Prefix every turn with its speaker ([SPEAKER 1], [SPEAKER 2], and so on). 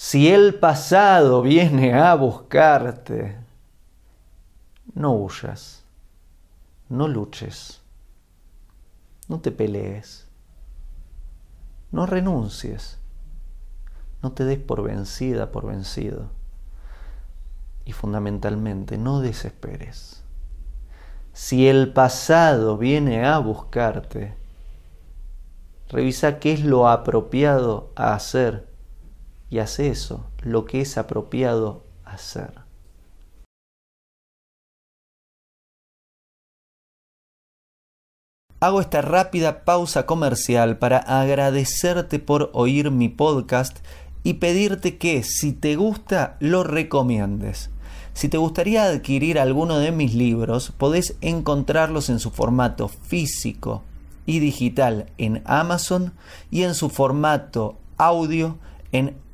[SPEAKER 1] Si el pasado viene a buscarte, no huyas, no luches, no te pelees, no renuncies, no te des por vencida, por vencido. Y fundamentalmente, no desesperes. Si el pasado viene a buscarte, revisa qué es lo apropiado a hacer y hace eso, lo que es apropiado hacer. Hago esta rápida pausa comercial para agradecerte por oír mi podcast y pedirte que si te gusta lo recomiendes. Si te gustaría adquirir alguno de mis libros, podés encontrarlos en su formato físico y digital en Amazon y en su formato audio en